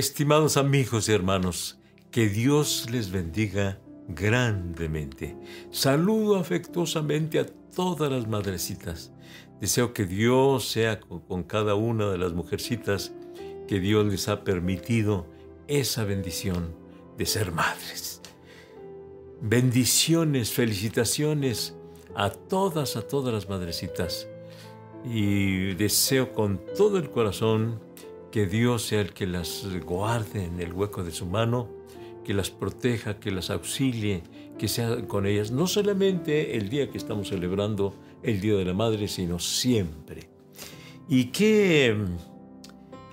Estimados amigos y hermanos, que Dios les bendiga grandemente. Saludo afectuosamente a todas las madrecitas. Deseo que Dios sea con cada una de las mujercitas que Dios les ha permitido esa bendición de ser madres. Bendiciones, felicitaciones a todas, a todas las madrecitas. Y deseo con todo el corazón que Dios sea el que las guarde en el hueco de su mano, que las proteja, que las auxilie, que sea con ellas, no solamente el día que estamos celebrando el Día de la Madre, sino siempre. Y qué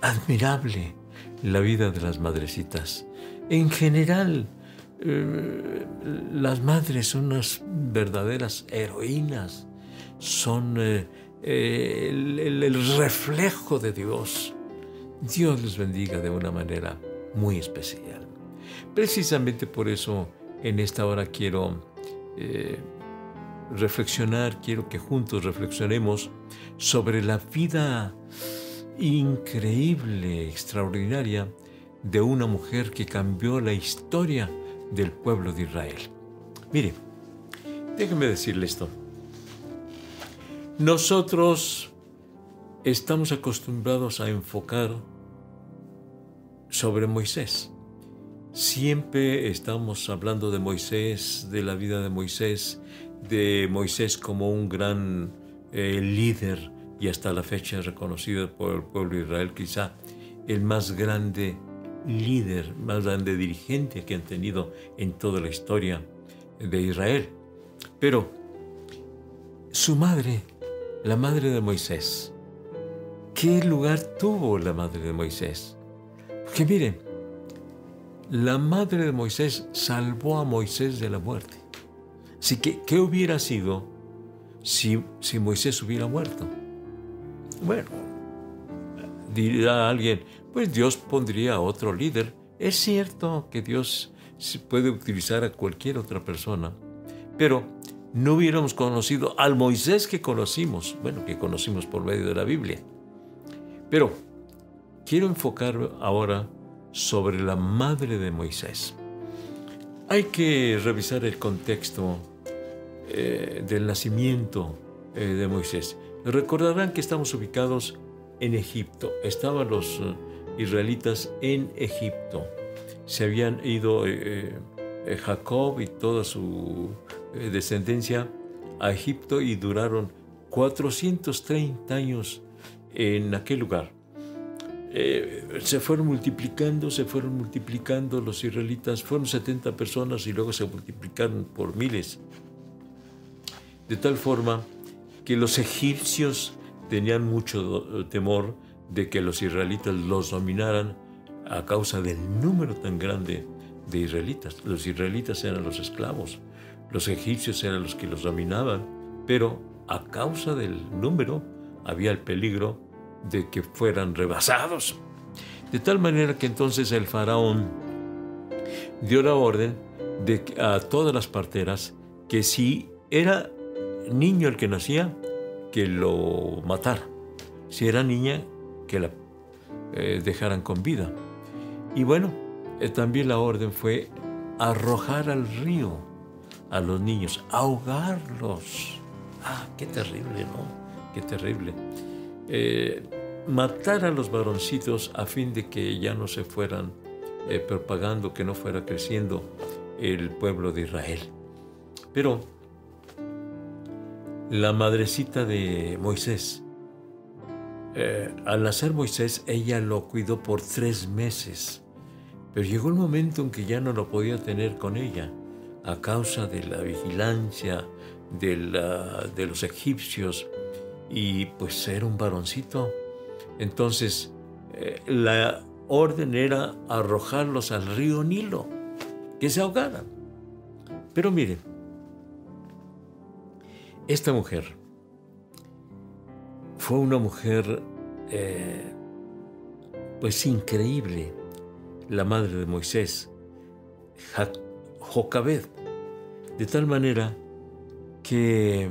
admirable la vida de las madrecitas. En general, eh, las madres son unas verdaderas heroínas, son eh, eh, el, reflejo de Dios. Dios les bendiga de una manera muy especial. Precisamente por eso en esta hora quiero reflexionar, quiero que juntos reflexionemos sobre la vida increíble, extraordinaria de una mujer que cambió la historia del pueblo de Israel. Mire, déjeme decirle esto. Nosotros estamos acostumbrados a enfocar sobre Moisés. Siempre estamos hablando de Moisés, de la vida de Moisés, de Moisés como un gran eh, líder y hasta la fecha reconocido por el pueblo de Israel, quizá el más grande líder, más grande dirigente que han tenido en toda la historia de Israel. Pero su madre, la madre de Moisés, ¿qué lugar tuvo la madre de Moisés? Porque miren, la madre de Moisés salvó a Moisés de la muerte. Así que, ¿qué hubiera sido si, si Moisés hubiera muerto? Bueno, dirá alguien, pues Dios pondría otro líder. Es cierto que Dios puede utilizar a cualquier otra persona, pero no hubiéramos conocido al Moisés que conocimos, bueno, que conocimos por medio de la Biblia. Pero quiero enfocar ahora sobre la madre de Moisés. Hay que revisar el contexto eh, del nacimiento eh, de Moisés. Recordarán que estamos ubicados en Egipto. Estaban los eh, israelitas en Egipto. Se habían ido Jacob y toda su descendencia a Egipto y duraron 430 años en aquel lugar. se fueron multiplicando, se fueron multiplicando los israelitas, fueron 70 personas y luego se multiplicaron por miles. De tal forma que los egipcios tenían mucho temor de que los israelitas los dominaran a causa del número tan grande de israelitas. Los israelitas eran los esclavos, los egipcios eran los que los dominaban, pero a causa del número había el peligro de que fueran rebasados. De tal manera que entonces el faraón dio la orden de a todas las parteras que si era niño el que nacía, que lo matara. Si era niña, que la eh, dejaran con vida. Y bueno, eh, también la orden fue arrojar al río a los niños, ahogarlos. Ah, qué terrible, ¿no? Terrible. Eh, matar a los varoncitos a fin de que ya no se fueran propagando, que no fuera creciendo el pueblo de Israel. Pero la madrecita de Moisés. Eh, al nacer Moisés, ella lo cuidó por tres meses, pero llegó el momento en que ya no lo podía tener con ella a causa de la vigilancia de, de los egipcios y pues era un varoncito. Entonces eh, la orden era arrojarlos al río Nilo, que se ahogaran. Pero miren, esta mujer fue una mujer, eh, pues increíble, la madre de Moisés, Jocabed, de tal manera que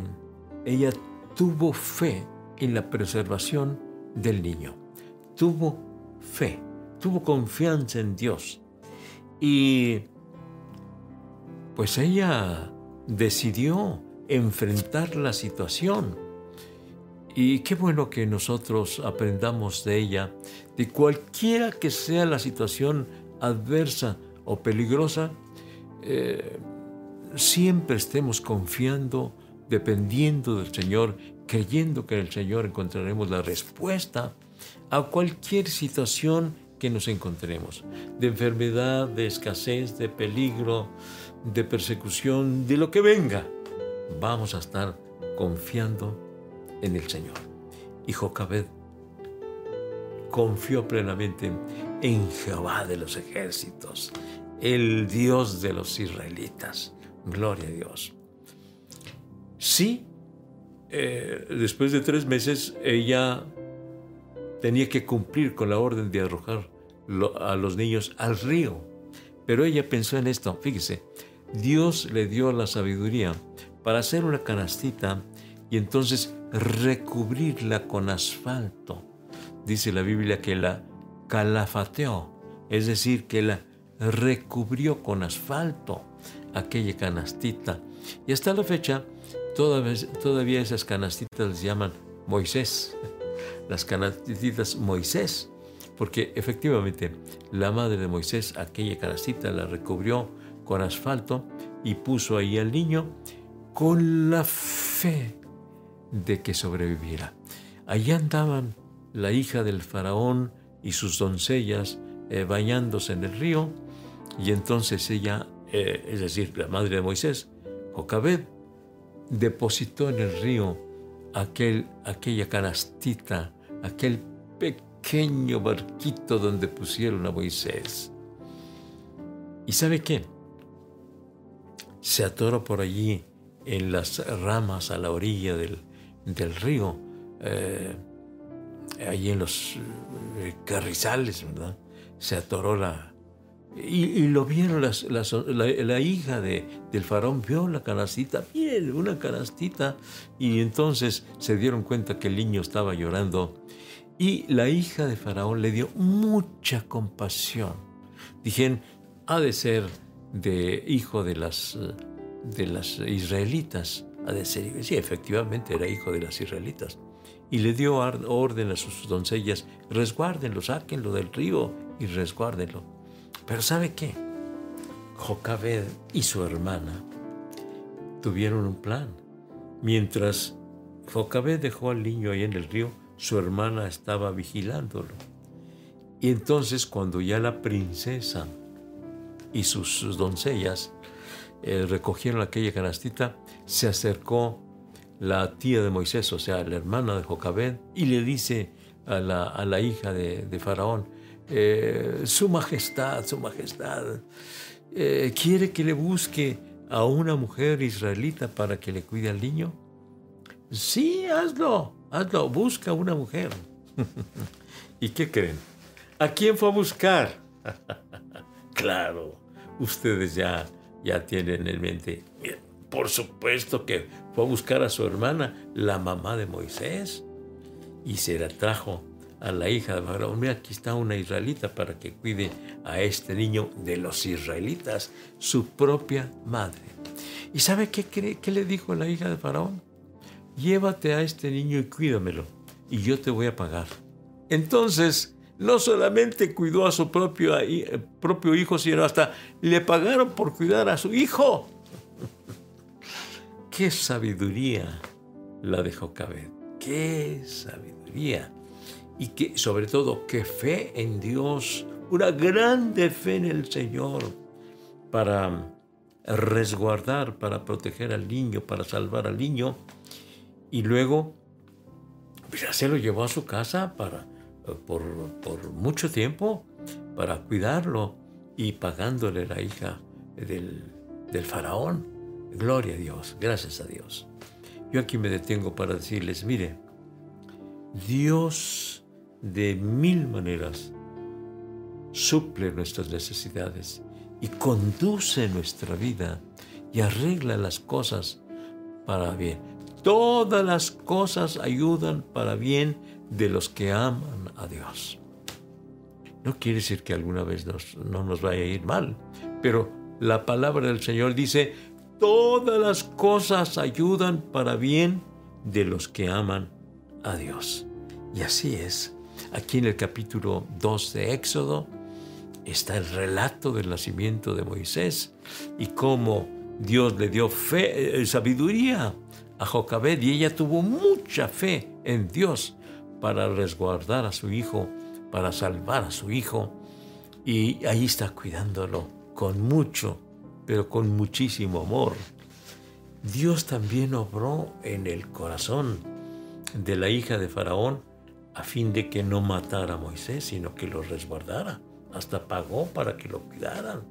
ella tuvo fe en la preservación del niño. Tuvo fe. tuvo confianza en Dios. Y pues ella decidió enfrentar la situación. Y qué bueno que nosotros aprendamos de ella, de cualquiera que sea la situación adversa o peligrosa, eh, siempre estemos confiando, dependiendo del Señor, creyendo que en el Señor encontraremos la respuesta a cualquier situación que nos encontremos, de enfermedad, de escasez, de peligro, de persecución, de lo que venga. Vamos a estar confiando en el Señor. Y Jocabed confió plenamente en Jehová de los ejércitos, el Dios de los israelitas. Gloria a Dios. Sí, eh, después de tres meses ella tenía que cumplir con la orden de arrojar a los niños al río. Pero ella pensó en esto, fíjese, Dios le dio la sabiduría para hacer una canastita y entonces recubrirla con asfalto. Dice la Biblia que la calafateó, es decir, que la recubrió con asfalto aquella canastita. Y hasta la fecha, todavía, esas canastitas les llaman Moisés, las canastitas Moisés, porque efectivamente la madre de Moisés aquella canastita la recubrió con asfalto y puso ahí al niño con la fe de que sobreviviera. Allí andaban la hija del faraón y sus doncellas eh, bañándose en el río, y entonces ella, eh, es decir, la madre de Moisés, Jocabed, depositó en el río aquel, aquella canastita, aquel pequeño barquito donde pusieron a Moisés. ¿Y sabe qué? Se atoró por allí en las ramas a la orilla del, del río, eh, allí en los eh, carrizales, ¿verdad? Se atoró la... Y, lo vieron las, la, hija de, del faraón, vio la canastita, bien, una canastita, y entonces se dieron cuenta que el niño estaba llorando. Y la hija de faraón le dio mucha compasión. Dijeron, ha de ser de hijo de las, de las israelitas a sí, efectivamente era hijo de las israelitas. Y le dio orden a sus doncellas, resguárdenlo, sáquenlo del río y resguárdenlo. Pero ¿sabe qué? Jocabed y su hermana tuvieron un plan. Mientras Jocabed dejó al niño ahí en el río, su hermana estaba vigilándolo. Y entonces cuando ya la princesa y sus doncellas eh, recogieron aquella canastita, se acercó la tía de Moisés, o sea, la hermana de Jocabed, y le dice a la, hija de, Faraón, eh, Su Majestad, Su Majestad, eh, ¿quiere que le busque a una mujer israelita para que le cuide al niño? Sí, hazlo, hazlo, busca una mujer. ¿Y qué creen? ¿A quién fue a buscar? claro, ustedes ya ya tienen en mente. Por supuesto que fue a buscar a su hermana, la mamá de Moisés, y se la trajo a la hija de Faraón. Mira, aquí está una israelita para que cuide a este niño de los israelitas, su propia madre. ¿Y sabe qué, qué le dijo la hija de Faraón? Llévate a este niño y cuídamelo, y yo te voy a pagar. Entonces, no solamente cuidó a su propio, eh, hijo, sino hasta le pagaron por cuidar a su hijo. Qué sabiduría la de Jocabed. Qué sabiduría. Y que, sobre todo, qué fe en Dios. Una grande fe en el Señor para resguardar, para proteger al niño, para salvar al niño. Y luego, pues ya se lo llevó a su casa para por, mucho tiempo para cuidarlo y pagándole la hija del, del faraón. Gloria a Dios, gracias a Dios. Yo aquí me detengo para decirles, mire, Dios de mil maneras suple nuestras necesidades y conduce nuestra vida y arregla las cosas para bien. Todas las cosas ayudan para bien de los que aman a Dios. No quiere decir que alguna vez no nos vaya a ir mal, pero la palabra del Señor dice, todas las cosas ayudan para bien de los que aman a Dios. Y así es. Aquí en el capítulo 2 de Éxodo está el relato del nacimiento de Moisés y cómo Dios le dio fe, eh, sabiduría a Jocabed y ella tuvo mucha fe en Dios para resguardar a su hijo, para salvar a su hijo. Y ahí está cuidándolo con mucho, pero con muchísimo amor. Dios también obró en el corazón de la hija de Faraón a fin de que no matara a Moisés, sino que lo resguardara. Hasta pagó para que lo cuidaran.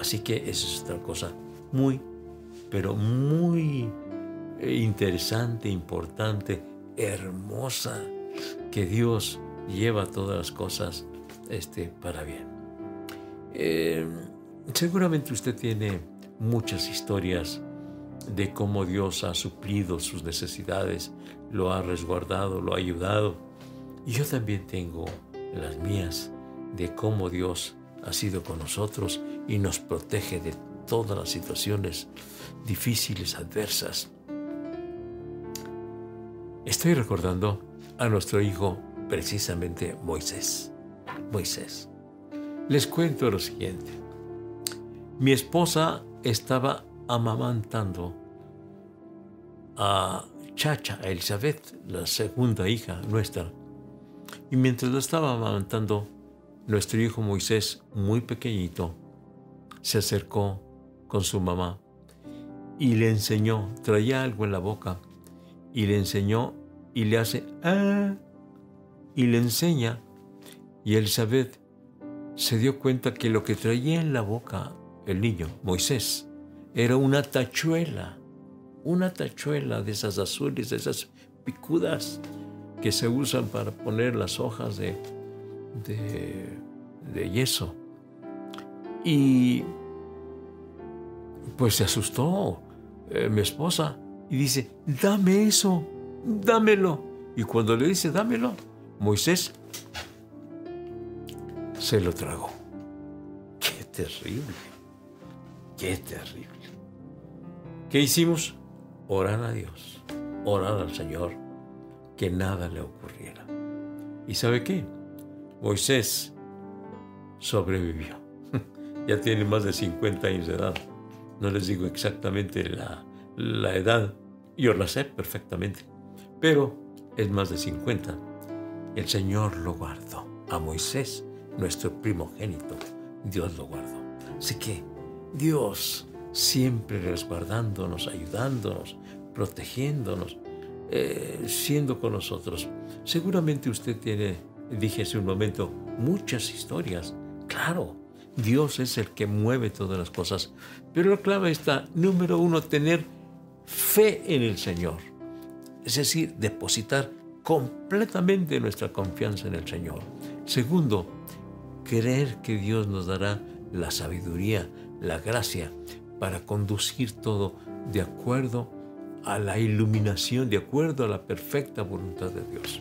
Así que esa es otra cosa muy, pero muy eh, interesante, importante, hermosa, que Dios lleva todas las cosas este, para bien. Eh, seguramente usted tiene muchas historias de cómo Dios ha suplido sus necesidades, lo ha resguardado, lo ha ayudado. Y yo también tengo las mías de cómo Dios ha sido con nosotros y nos protege de todas las situaciones difíciles, adversas. Estoy recordando a nuestro hijo, precisamente Moisés. Moisés. Les cuento lo siguiente. Mi esposa estaba amamantando a Chacha, a Elizabeth, la segunda hija nuestra. Y mientras lo estaba amamantando, nuestro hijo Moisés, muy pequeñito, se acercó con su mamá y le enseñó, traía algo en la boca y le enseñó y le hace ah y le enseña y Elizabeth se dio cuenta que lo que traía en la boca el niño, Moisés, era una tachuela, una tachuela de esas azules, de esas picudas que se usan para poner las hojas de, de, yeso. Y pues se asustó eh, mi esposa y dice, dame eso, dámelo. Y cuando le dice, dámelo, Moisés se lo tragó. Qué terrible, qué terrible. ¿Qué hicimos? Orar a Dios, orar al Señor, que nada le ocurriera. ¿Y sabe qué? Moisés sobrevivió. ya tiene más de 50 años de edad. No les digo exactamente la, la edad, yo la sé perfectamente, pero es más de 50. El Señor lo guardó. A Moisés, nuestro primogénito, Dios lo guardó. Así que Dios siempre resguardándonos, ayudándonos, protegiéndonos, eh, siendo con nosotros. Seguramente usted tiene, dije hace un momento, muchas historias. Claro, Dios es el que mueve todas las cosas. Pero la clave está, número uno, tener fe en el Señor. Es decir, depositar completamente nuestra confianza en el Señor. Segundo, creer que Dios nos dará la sabiduría, la gracia para conducir todo de acuerdo a la iluminación, de acuerdo a la perfecta voluntad de Dios.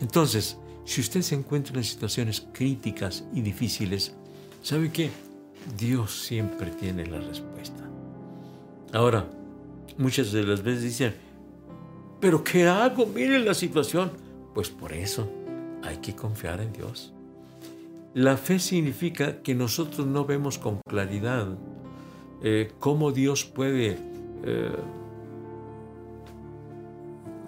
Entonces, si usted se encuentra en situaciones críticas y difíciles, ¿sabe qué? Dios siempre tiene la respuesta. Ahora, muchas de las veces dicen, ¿pero qué hago? Miren la situación. Pues por eso hay que confiar en Dios. La fe significa que nosotros no vemos con claridad eh, cómo Dios puede eh,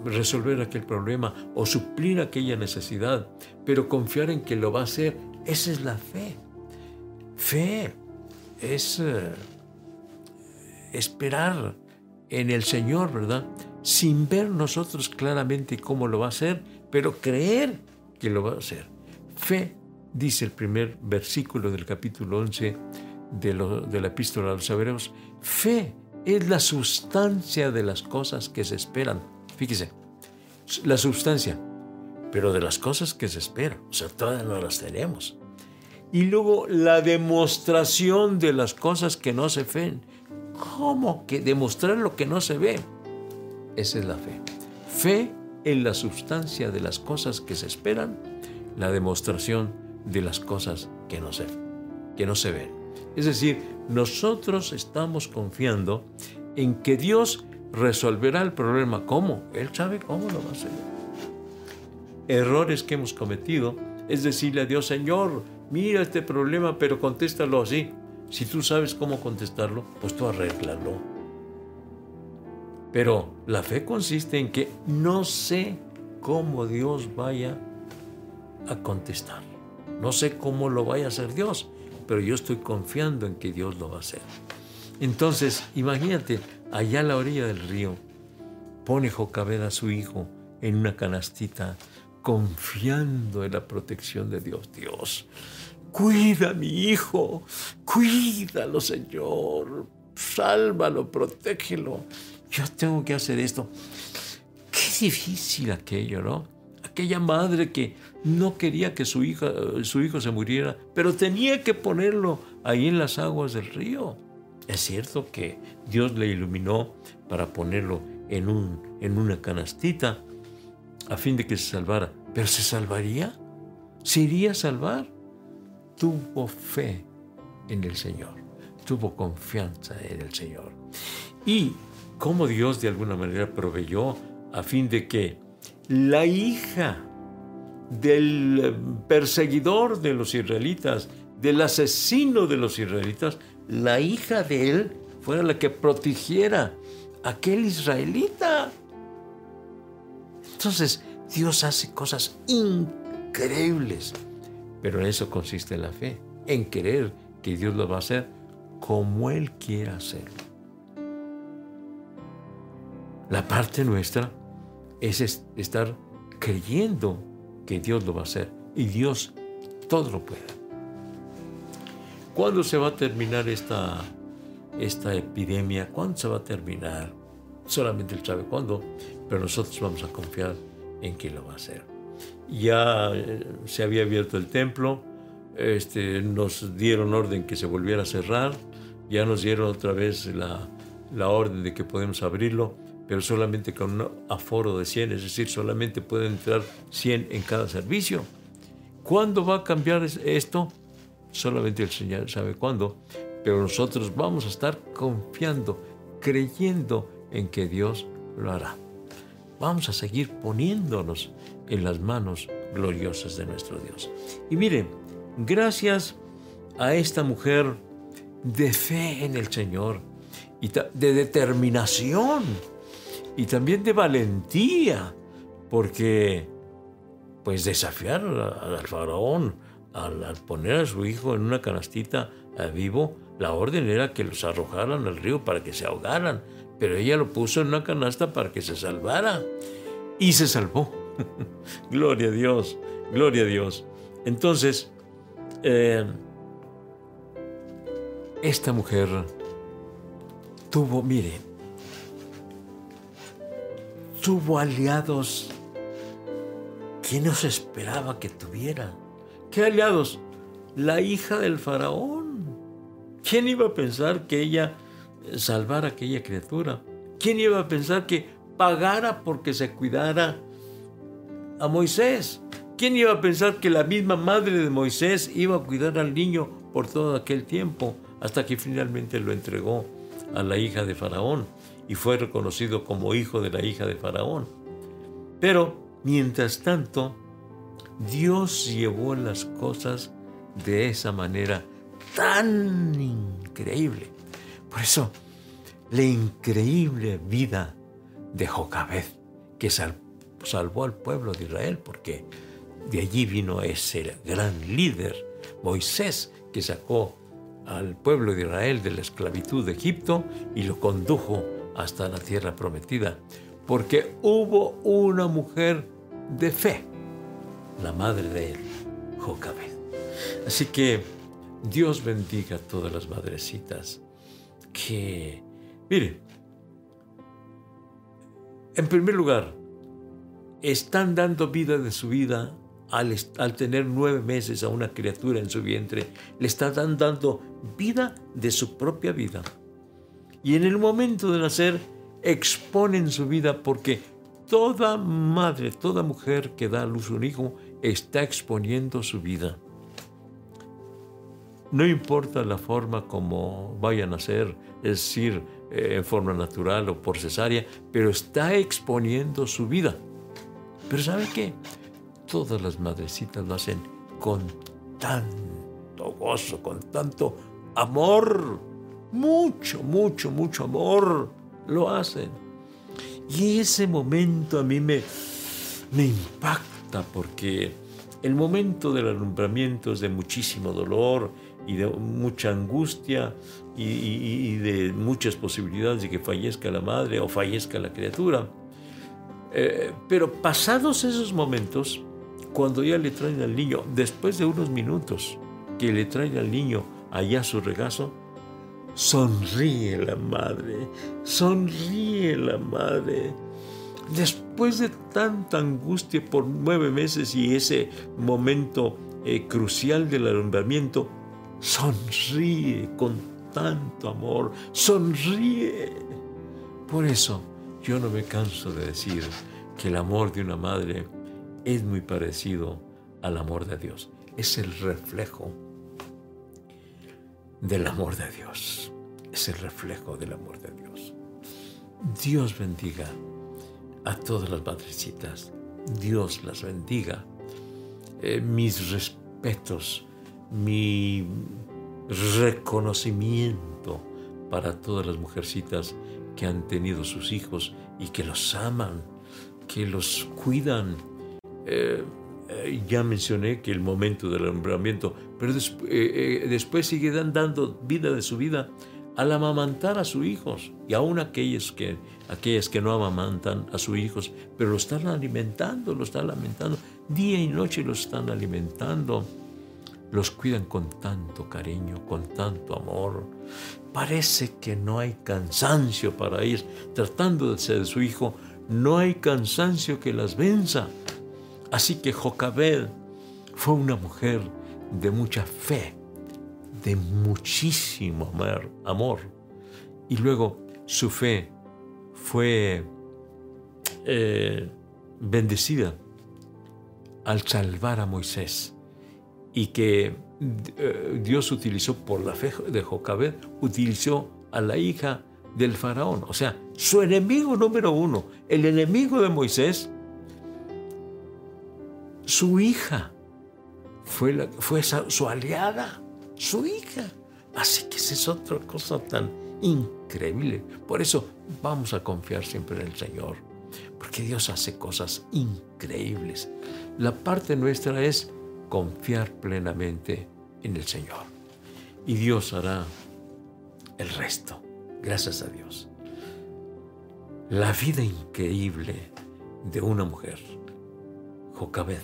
resolver aquel problema o suplir aquella necesidad, pero confiar en que lo va a hacer, esa es la fe. Fe es eh, esperar en el Señor, ¿verdad? Sin ver nosotros claramente cómo lo va a hacer, pero creer que lo va a hacer. Fe, dice el primer versículo del capítulo 11 de, la epístola a los hebreos, fe es la sustancia de las cosas que se esperan. Fíjese, la sustancia, pero de las cosas que se esperan. O sea, todas no las tenemos. Y luego la demostración de las cosas que no se ven. ¿Cómo que demostrar lo que no se ve? Esa es la fe. Fe en la sustancia de las cosas que se esperan, la demostración de las cosas que no se, que no se ven. Es decir, nosotros estamos confiando en que Dios resolverá el problema. ¿Cómo? Él sabe cómo lo va a hacer. Errores que hemos cometido es decirle a Dios, Señor, mira este problema, pero contéstalo así. Si tú sabes cómo contestarlo, pues tú arréglalo. Pero la fe consiste en que no sé cómo Dios vaya a contestar. No sé cómo lo vaya a hacer Dios, pero yo estoy confiando en que Dios lo va a hacer. Entonces, imagínate, allá a la orilla del río, pone Jocabed a su hijo en una canastita, confiando en la protección de Dios. Dios, cuida mi hijo, cuídalo, Señor, sálvalo, protégelo. Yo tengo que hacer esto. Qué difícil aquello, ¿no? Aquella madre que no quería que su, su hijo se muriera, pero tenía que ponerlo ahí en las aguas del río. Es cierto que Dios le iluminó para ponerlo en, un, en una canastita a fin de que se salvara. ¿Pero se salvaría? ¿Se iría a salvar? Tuvo fe en el Señor, tuvo confianza en el Señor. Y cómo Dios de alguna manera proveyó a fin de que la hija del perseguidor de los israelitas, del asesino de los israelitas, la hija de él fuera la que protegiera a aquel israelita. Entonces, Dios hace cosas increíbles, pero en eso consiste la fe, en creer que Dios lo va a hacer como Él quiera hacerlo. La parte nuestra es estar creyendo que Dios lo va a hacer y Dios todo lo puede. ¿Cuándo se va a terminar esta, esta epidemia? ¿Cuándo se va a terminar? Solamente Él sabe cuándo, pero nosotros vamos a confiar en que lo va a hacer. Ya eh, se había abierto el templo, este, nos dieron orden que se volviera a cerrar, ya nos dieron otra vez la, la orden de que podemos abrirlo, pero solamente con un aforo de 100, es decir, solamente pueden entrar 100 en cada servicio. ¿Cuándo va a cambiar esto? Solamente el Señor sabe cuándo, pero nosotros vamos a estar confiando, creyendo en que Dios lo hará. Vamos a seguir poniéndonos en las manos gloriosas de nuestro Dios. Y miren, gracias a esta mujer de fe en el Señor y de determinación y también de valentía, porque pues desafiar al faraón al, poner a su hijo en una canastita a vivo, la orden era que los arrojaran al río para que se ahogaran, pero ella lo puso en una canasta para que se salvara y se salvó. gloria a Dios, gloria a Dios. Entonces, eh, esta mujer tuvo, mire, tuvo aliados que no se esperaba que tuviera. ¿Qué aliados? La hija del faraón. ¿Quién iba a pensar que ella salvara a aquella criatura? ¿Quién iba a pensar que pagara porque se cuidara a Moisés? ¿Quién iba a pensar que la misma madre de Moisés iba a cuidar al niño por todo aquel tiempo hasta que finalmente lo entregó a la hija de Faraón y fue reconocido como hijo de la hija de Faraón? Pero, mientras tanto, Dios llevó las cosas de esa manera tan increíble. Por eso, la increíble vida de Jocabed, que salvó al pueblo de Israel, porque de allí vino ese gran líder, Moisés, que sacó al pueblo de Israel de la esclavitud de Egipto y lo condujo hasta la tierra prometida, porque hubo una mujer de fe la madre de él, Jocabed. Así que Dios bendiga a todas las madrecitas que, mire, en primer lugar, están dando vida de su vida al, al, tener nueve meses a una criatura en su vientre. Le están dando vida de su propia vida. Y en el momento de nacer, exponen su vida porque toda madre, toda mujer que da a luz un hijo, está exponiendo su vida. No importa la forma como vayan a ser, es decir, eh, en forma natural o por cesárea, pero está exponiendo su vida. Pero ¿sabe qué? Todas las madrecitas lo hacen con tanto gozo, con tanto amor. Mucho, mucho, mucho amor lo hacen. Y ese momento a mí me, me impacta porque el momento del alumbramiento es de muchísimo dolor y de mucha angustia y, de muchas posibilidades de que fallezca la madre o fallezca la criatura. Eh, pero pasados esos momentos, cuando ya le traen al niño, después de unos minutos que le traen al niño allá a su regazo, sonríe la madre, sonríe la madre. Después de tanta angustia por nueve meses y ese momento eh, crucial del alumbramiento, sonríe con tanto amor, sonríe. Por eso yo no me canso de decir que el amor de una madre es muy parecido al amor de Dios. Es el reflejo del amor de Dios. Es el reflejo del amor de Dios. Dios bendiga a todas las madrecitas. Dios las bendiga. Eh, mis respetos, mi reconocimiento para todas las mujercitas que han tenido sus hijos y que los aman, que los cuidan. Eh, eh, ya mencioné que el momento del alumbramiento, pero después sigue dando vida de su vida al amamantar a sus hijos y aún aquellos que, aquellas que no amamantan a sus hijos, pero lo están alimentando, lo están alimentando, día y noche lo están alimentando los cuidan con tanto cariño, con tanto amor. Parece que no hay cansancio para ir tratando de su hijo, no hay cansancio que las venza. Así que Jocabed fue una mujer de mucha fe, de muchísimo amor. Y luego su fe fue eh, bendecida al salvar a Moisés y que eh, Dios utilizó por la fe de Jocabed, utilizó a la hija del faraón, o sea, su enemigo número uno, el enemigo de Moisés, su hija fue, fue su aliada, su hija. Así que esa es otra cosa tan increíble. Por eso vamos a confiar siempre en el Señor, porque Dios hace cosas increíbles. La parte nuestra es confiar plenamente en el Señor. Y Dios hará el resto. Gracias a Dios. La vida increíble de una mujer, Jocabed,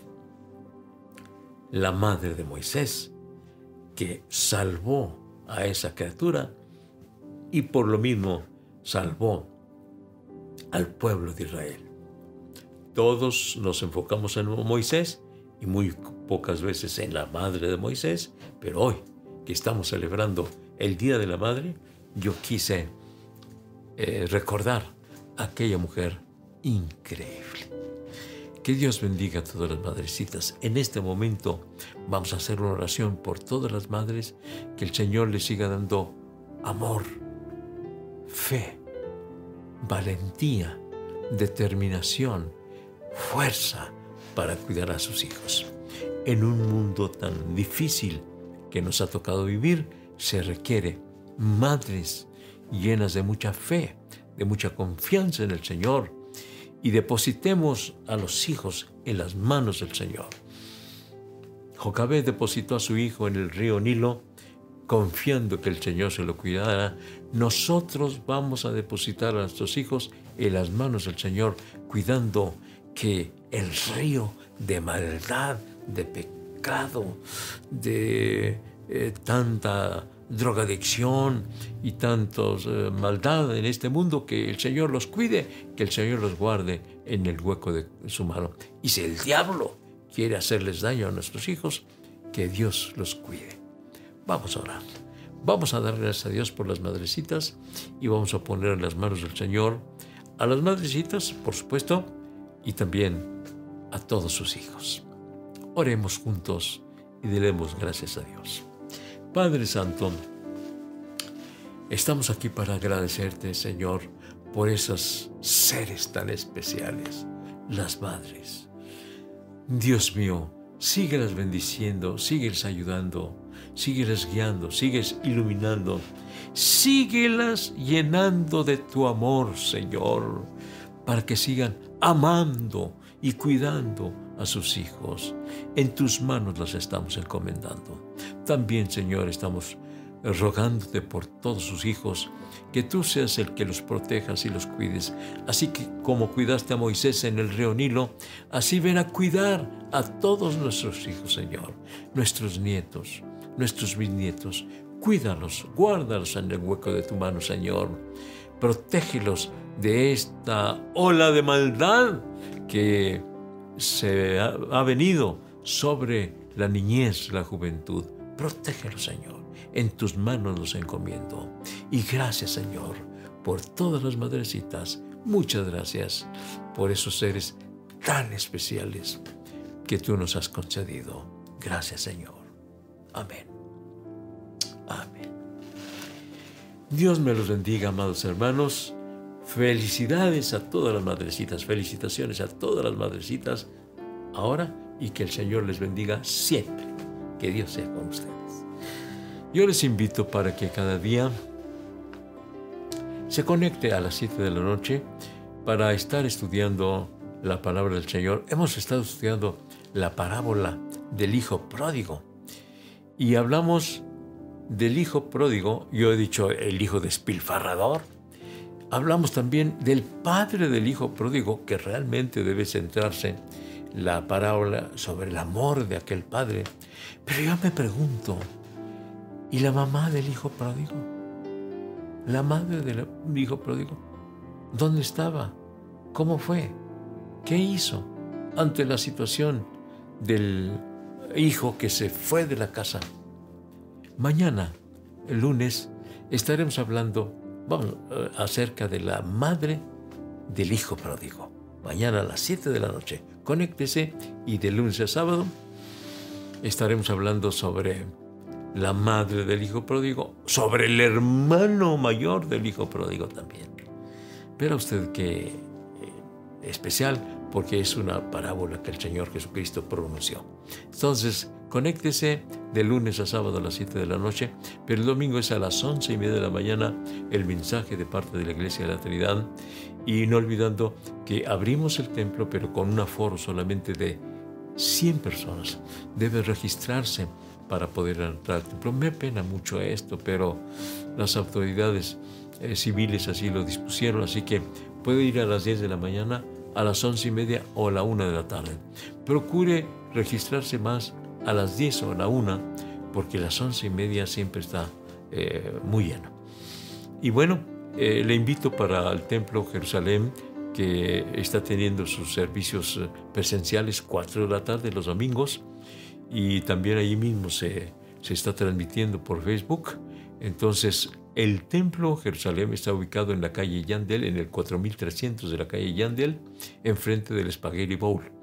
la madre de Moisés, que salvó a esa criatura y por lo mismo salvó al pueblo de Israel. Todos nos enfocamos en Moisés y muy pocas veces en la madre de Moisés, pero hoy que estamos celebrando el Día de la Madre, yo quise eh, recordar a aquella mujer increíble. Que Dios bendiga a todas las madrecitas. En este momento vamos a hacer una oración por todas las madres, que el Señor les siga dando amor, fe, valentía, determinación, fuerza, para cuidar a sus hijos. En un mundo tan difícil que nos ha tocado vivir, se requiere madres llenas de mucha fe, de mucha confianza en el Señor y depositemos a los hijos en las manos del Señor. Jocabé depositó a su hijo en el río Nilo confiando que el Señor se lo cuidara. Nosotros vamos a depositar a nuestros hijos en las manos del Señor, cuidando que el río de maldad, de pecado, de eh, tanta drogadicción y tantos eh, maldad en este mundo, que el Señor los cuide, que el Señor los guarde en el hueco de su mano. Y si el diablo quiere hacerles daño a nuestros hijos, que Dios los cuide. Vamos a orar. Vamos a dar gracias a Dios por las madrecitas y vamos a poner en las manos del Señor a las madrecitas, por supuesto, y también a todos sus hijos. Oremos juntos y demos gracias a Dios. Padre Santo, estamos aquí para agradecerte, Señor, por esos seres tan especiales, las madres. Dios mío, síguelas bendiciendo, síguelas ayudando, síguelas guiando, sigues iluminando, síguelas llenando de tu amor, Señor, para que sigan amando y cuidando a sus hijos. En tus manos las estamos encomendando. También, Señor, estamos rogándote por todos sus hijos, que tú seas el que los protejas y los cuides. Así que como cuidaste a Moisés en el río Nilo, así ven a cuidar a todos nuestros hijos, Señor, nuestros nietos, nuestros bisnietos. Cuídalos, guárdalos en el hueco de tu mano, Señor. Protégelos de esta ola de maldad que se ha, ha venido sobre la niñez, la juventud. Protégelos, Señor. En tus manos los encomiendo. Y gracias, Señor, por todas las madrecitas. Muchas gracias por esos seres tan especiales que tú nos has concedido. Gracias, Señor. Amén. Amén. Dios me los bendiga, amados hermanos. Felicidades a todas las madrecitas, felicitaciones a todas las madrecitas ahora y que el Señor les bendiga siempre. Que Dios sea con ustedes. Yo les invito para que cada día se conecte a las 7 de la noche para estar estudiando la palabra del Señor. Hemos estado estudiando la parábola del Hijo Pródigo y hablamos del Hijo Pródigo, yo he dicho el Hijo despilfarrador, hablamos también del Padre del Hijo Pródigo que realmente debe centrarse la parábola sobre el amor de aquel Padre. Pero yo me pregunto, ¿y la mamá del Hijo Pródigo? La madre del Hijo Pródigo, ¿dónde estaba? ¿Cómo fue? ¿Qué hizo ante la situación del hijo que se fue de la casa? Mañana, el lunes, estaremos hablando vamos, eh, acerca de la madre del hijo pródigo. Mañana a las 7 de la noche. Conéctese y de lunes a sábado estaremos hablando sobre la madre del hijo pródigo, sobre el hermano mayor del hijo pródigo también. Pero usted que eh, especial porque es una parábola que el Señor Jesucristo pronunció. Entonces, conéctese de lunes a sábado a las 7 de la noche, pero el domingo es a las 11 y media de la mañana el mensaje de parte de la Iglesia de la Trinidad. Y no olvidando que abrimos el templo, pero con un aforo solamente de 100 personas. Debe registrarse para poder entrar al templo. Me pena mucho esto, pero las autoridades eh, civiles así lo dispusieron, así que puede ir a las 10 de la mañana a las once y media o a la una de la tarde. Procure registrarse más a las 10 o a la una, porque las once y media siempre está eh, muy lleno. Y bueno, eh, le invito para el Templo Jerusalén, que está teniendo sus servicios eh, presenciales 4 de la tarde los domingos, y también allí mismo se, se está transmitiendo por Facebook. Entonces, el templo Jerusalén está ubicado en la calle Yandel, en el 4300 de la calle Yandel, enfrente del Spaghetti Bowl.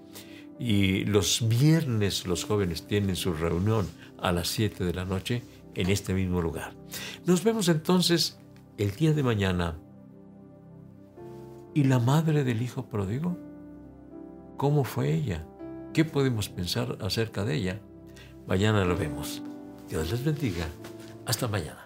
Y los viernes los jóvenes tienen su reunión a las 7 de la noche en este mismo lugar. Nos vemos entonces el día de mañana. ¿Y la madre del hijo pródigo? ¿Cómo fue ella? ¿Qué podemos pensar acerca de ella? Mañana lo vemos. Dios les bendiga. Hasta mañana.